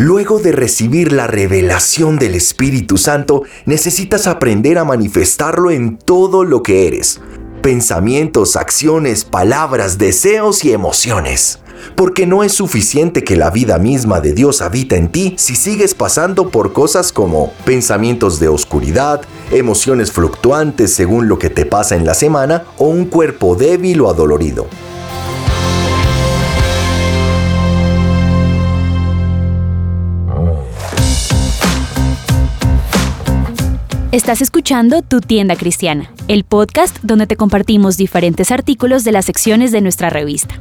Luego de recibir la revelación del Espíritu Santo, necesitas aprender a manifestarlo en todo lo que eres. Pensamientos, acciones, palabras, deseos y emociones. Porque no es suficiente que la vida misma de Dios habita en ti si sigues pasando por cosas como pensamientos de oscuridad, emociones fluctuantes según lo que te pasa en la semana o un cuerpo débil o adolorido. Estás escuchando Tu Tienda Cristiana, el podcast donde te compartimos diferentes artículos de las secciones de nuestra revista.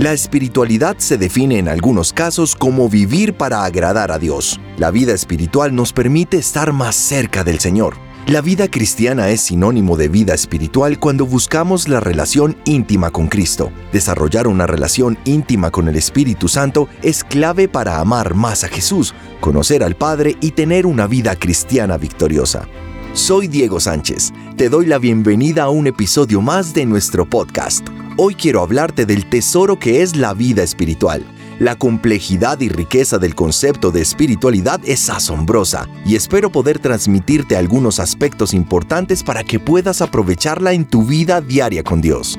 La espiritualidad se define en algunos casos como vivir para agradar a Dios. La vida espiritual nos permite estar más cerca del Señor. La vida cristiana es sinónimo de vida espiritual cuando buscamos la relación íntima con Cristo. Desarrollar una relación íntima con el Espíritu Santo es clave para amar más a Jesús, conocer al Padre y tener una vida cristiana victoriosa. Soy Diego Sánchez. Te doy la bienvenida a un episodio más de nuestro podcast. Hoy quiero hablarte del tesoro que es la vida espiritual. La complejidad y riqueza del concepto de espiritualidad es asombrosa y espero poder transmitirte algunos aspectos importantes para que puedas aprovecharla en tu vida diaria con Dios.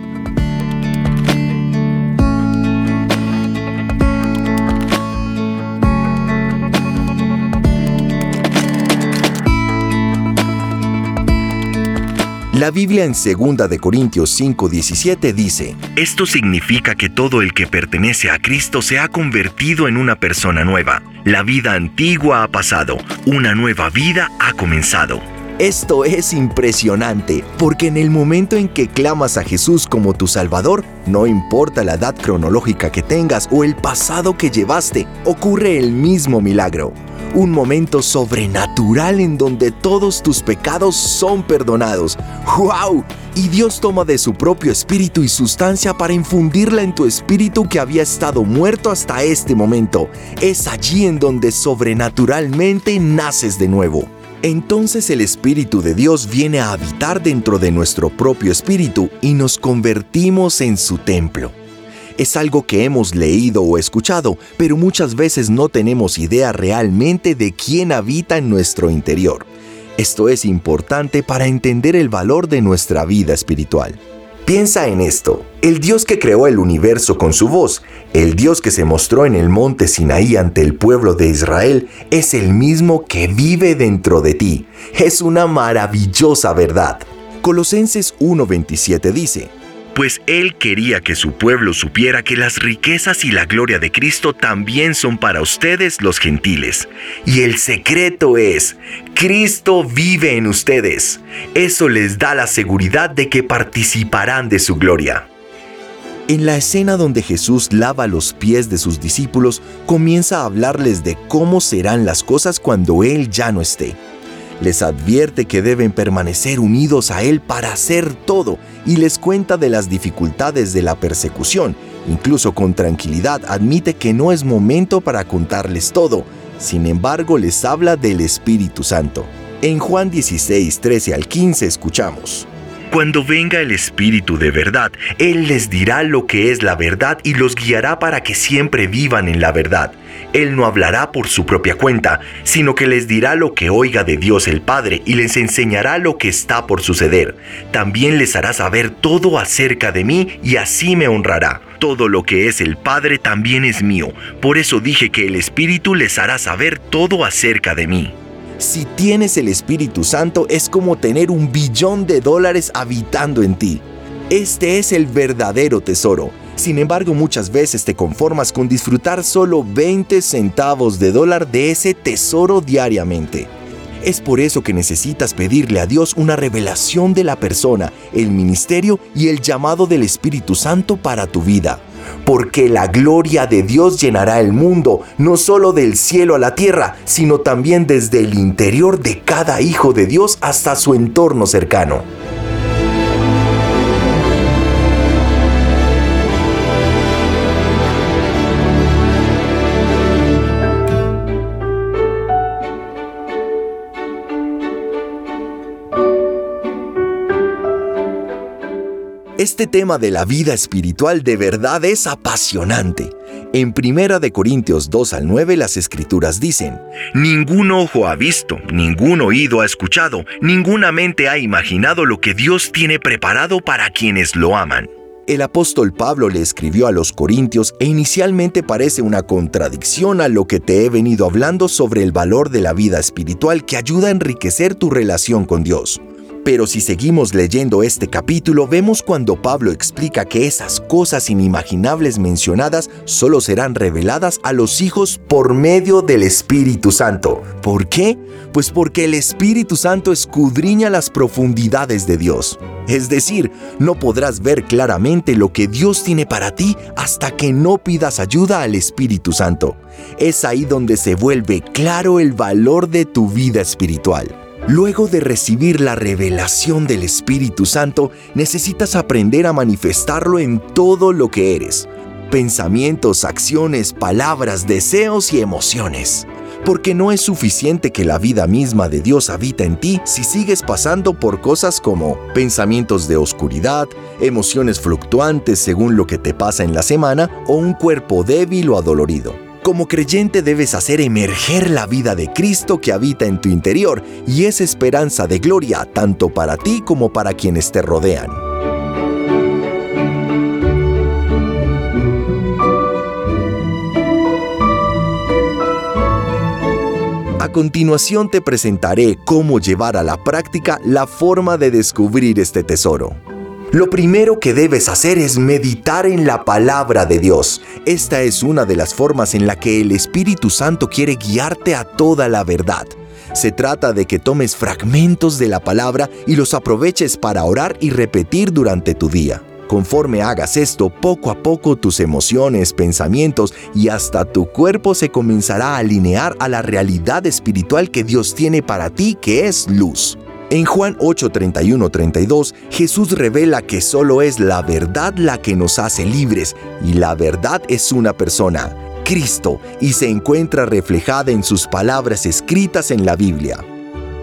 La Biblia en 2 de Corintios 5:17 dice, Esto significa que todo el que pertenece a Cristo se ha convertido en una persona nueva. La vida antigua ha pasado, una nueva vida ha comenzado. Esto es impresionante, porque en el momento en que clamas a Jesús como tu Salvador, no importa la edad cronológica que tengas o el pasado que llevaste, ocurre el mismo milagro un momento sobrenatural en donde todos tus pecados son perdonados. ¡Wow! Y Dios toma de su propio espíritu y sustancia para infundirla en tu espíritu que había estado muerto hasta este momento. Es allí en donde sobrenaturalmente naces de nuevo. Entonces el Espíritu de Dios viene a habitar dentro de nuestro propio espíritu y nos convertimos en su templo es algo que hemos leído o escuchado, pero muchas veces no tenemos idea realmente de quién habita en nuestro interior. Esto es importante para entender el valor de nuestra vida espiritual. Piensa en esto, el Dios que creó el universo con su voz, el Dios que se mostró en el monte Sinaí ante el pueblo de Israel, es el mismo que vive dentro de ti. Es una maravillosa verdad. Colosenses 1:27 dice, pues él quería que su pueblo supiera que las riquezas y la gloria de Cristo también son para ustedes los gentiles. Y el secreto es, Cristo vive en ustedes. Eso les da la seguridad de que participarán de su gloria. En la escena donde Jesús lava los pies de sus discípulos, comienza a hablarles de cómo serán las cosas cuando Él ya no esté les advierte que deben permanecer unidos a Él para hacer todo y les cuenta de las dificultades de la persecución. Incluso con tranquilidad admite que no es momento para contarles todo. Sin embargo, les habla del Espíritu Santo. En Juan 16, 13 al 15 escuchamos. Cuando venga el Espíritu de verdad, Él les dirá lo que es la verdad y los guiará para que siempre vivan en la verdad. Él no hablará por su propia cuenta, sino que les dirá lo que oiga de Dios el Padre y les enseñará lo que está por suceder. También les hará saber todo acerca de mí y así me honrará. Todo lo que es el Padre también es mío. Por eso dije que el Espíritu les hará saber todo acerca de mí. Si tienes el Espíritu Santo es como tener un billón de dólares habitando en ti. Este es el verdadero tesoro. Sin embargo, muchas veces te conformas con disfrutar solo 20 centavos de dólar de ese tesoro diariamente. Es por eso que necesitas pedirle a Dios una revelación de la persona, el ministerio y el llamado del Espíritu Santo para tu vida porque la gloria de Dios llenará el mundo, no solo del cielo a la tierra, sino también desde el interior de cada hijo de Dios hasta su entorno cercano. Este tema de la vida espiritual de verdad es apasionante. En 1 Corintios 2 al 9 las escrituras dicen, Ningún ojo ha visto, ningún oído ha escuchado, ninguna mente ha imaginado lo que Dios tiene preparado para quienes lo aman. El apóstol Pablo le escribió a los Corintios e inicialmente parece una contradicción a lo que te he venido hablando sobre el valor de la vida espiritual que ayuda a enriquecer tu relación con Dios. Pero si seguimos leyendo este capítulo, vemos cuando Pablo explica que esas cosas inimaginables mencionadas solo serán reveladas a los hijos por medio del Espíritu Santo. ¿Por qué? Pues porque el Espíritu Santo escudriña las profundidades de Dios. Es decir, no podrás ver claramente lo que Dios tiene para ti hasta que no pidas ayuda al Espíritu Santo. Es ahí donde se vuelve claro el valor de tu vida espiritual. Luego de recibir la revelación del Espíritu Santo, necesitas aprender a manifestarlo en todo lo que eres. Pensamientos, acciones, palabras, deseos y emociones. Porque no es suficiente que la vida misma de Dios habita en ti si sigues pasando por cosas como pensamientos de oscuridad, emociones fluctuantes según lo que te pasa en la semana o un cuerpo débil o adolorido. Como creyente debes hacer emerger la vida de Cristo que habita en tu interior y es esperanza de gloria tanto para ti como para quienes te rodean. A continuación te presentaré cómo llevar a la práctica la forma de descubrir este tesoro. Lo primero que debes hacer es meditar en la palabra de Dios. Esta es una de las formas en la que el Espíritu Santo quiere guiarte a toda la verdad. Se trata de que tomes fragmentos de la palabra y los aproveches para orar y repetir durante tu día. Conforme hagas esto, poco a poco tus emociones, pensamientos y hasta tu cuerpo se comenzará a alinear a la realidad espiritual que Dios tiene para ti, que es luz. En Juan 8, 32, Jesús revela que solo es la verdad la que nos hace libres y la verdad es una persona, Cristo, y se encuentra reflejada en sus palabras escritas en la Biblia.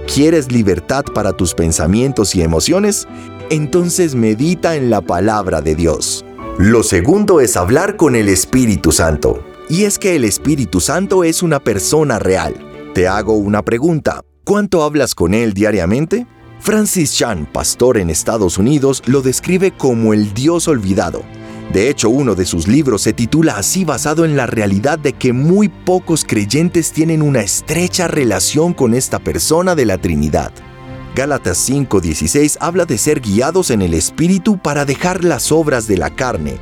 ¿Quieres libertad para tus pensamientos y emociones? Entonces medita en la palabra de Dios. Lo segundo es hablar con el Espíritu Santo. Y es que el Espíritu Santo es una persona real. Te hago una pregunta. ¿Cuánto hablas con él diariamente? Francis Chan, pastor en Estados Unidos, lo describe como el Dios olvidado. De hecho, uno de sus libros se titula así basado en la realidad de que muy pocos creyentes tienen una estrecha relación con esta persona de la Trinidad. Gálatas 5:16 habla de ser guiados en el Espíritu para dejar las obras de la carne.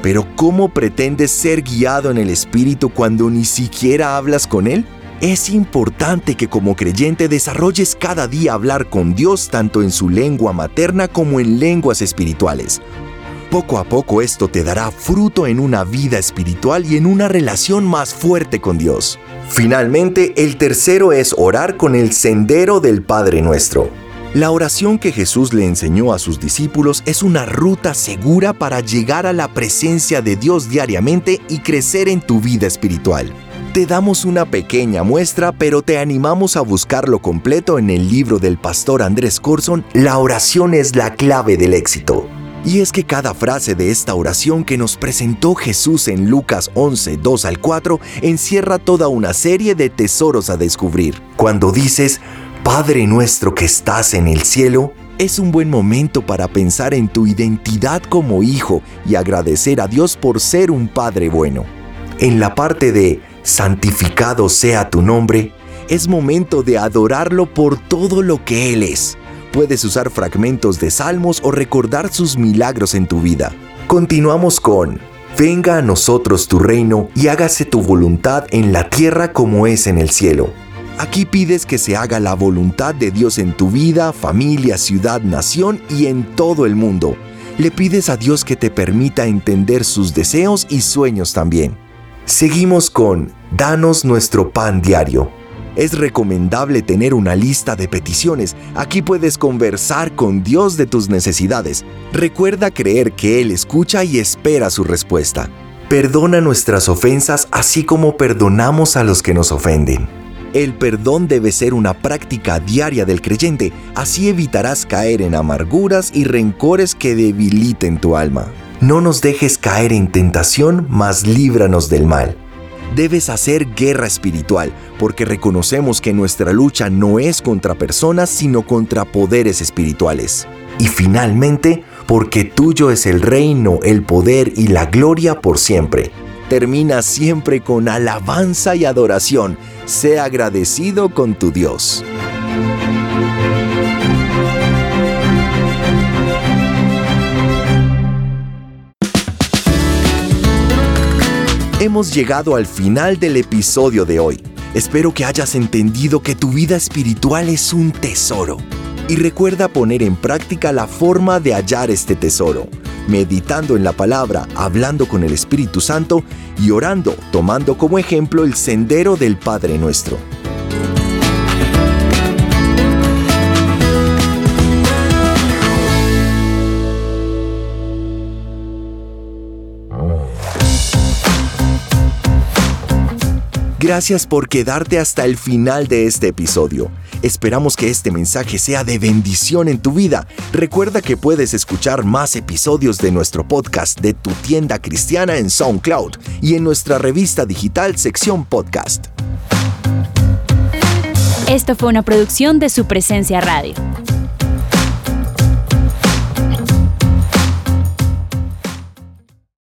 Pero ¿cómo pretendes ser guiado en el Espíritu cuando ni siquiera hablas con Él? Es importante que como creyente desarrolles cada día hablar con Dios tanto en su lengua materna como en lenguas espirituales. Poco a poco esto te dará fruto en una vida espiritual y en una relación más fuerte con Dios. Finalmente, el tercero es orar con el sendero del Padre Nuestro. La oración que Jesús le enseñó a sus discípulos es una ruta segura para llegar a la presencia de Dios diariamente y crecer en tu vida espiritual. Te damos una pequeña muestra, pero te animamos a buscarlo completo en el libro del pastor Andrés Corson, La oración es la clave del éxito. Y es que cada frase de esta oración que nos presentó Jesús en Lucas 11, 2 al 4, encierra toda una serie de tesoros a descubrir. Cuando dices, Padre nuestro que estás en el cielo, es un buen momento para pensar en tu identidad como hijo y agradecer a Dios por ser un Padre bueno. En la parte de santificado sea tu nombre, es momento de adorarlo por todo lo que Él es. Puedes usar fragmentos de salmos o recordar sus milagros en tu vida. Continuamos con, venga a nosotros tu reino y hágase tu voluntad en la tierra como es en el cielo. Aquí pides que se haga la voluntad de Dios en tu vida, familia, ciudad, nación y en todo el mundo. Le pides a Dios que te permita entender sus deseos y sueños también. Seguimos con Danos nuestro pan diario. Es recomendable tener una lista de peticiones. Aquí puedes conversar con Dios de tus necesidades. Recuerda creer que Él escucha y espera su respuesta. Perdona nuestras ofensas así como perdonamos a los que nos ofenden. El perdón debe ser una práctica diaria del creyente, así evitarás caer en amarguras y rencores que debiliten tu alma. No nos dejes caer en tentación, mas líbranos del mal. Debes hacer guerra espiritual, porque reconocemos que nuestra lucha no es contra personas, sino contra poderes espirituales. Y finalmente, porque tuyo es el reino, el poder y la gloria por siempre. Termina siempre con alabanza y adoración sea agradecido con tu Dios. Hemos llegado al final del episodio de hoy. Espero que hayas entendido que tu vida espiritual es un tesoro. Y recuerda poner en práctica la forma de hallar este tesoro meditando en la palabra, hablando con el Espíritu Santo y orando, tomando como ejemplo el sendero del Padre nuestro. Gracias por quedarte hasta el final de este episodio. Esperamos que este mensaje sea de bendición en tu vida. Recuerda que puedes escuchar más episodios de nuestro podcast de tu tienda cristiana en SoundCloud y en nuestra revista digital sección podcast. Esto fue una producción de su presencia radio.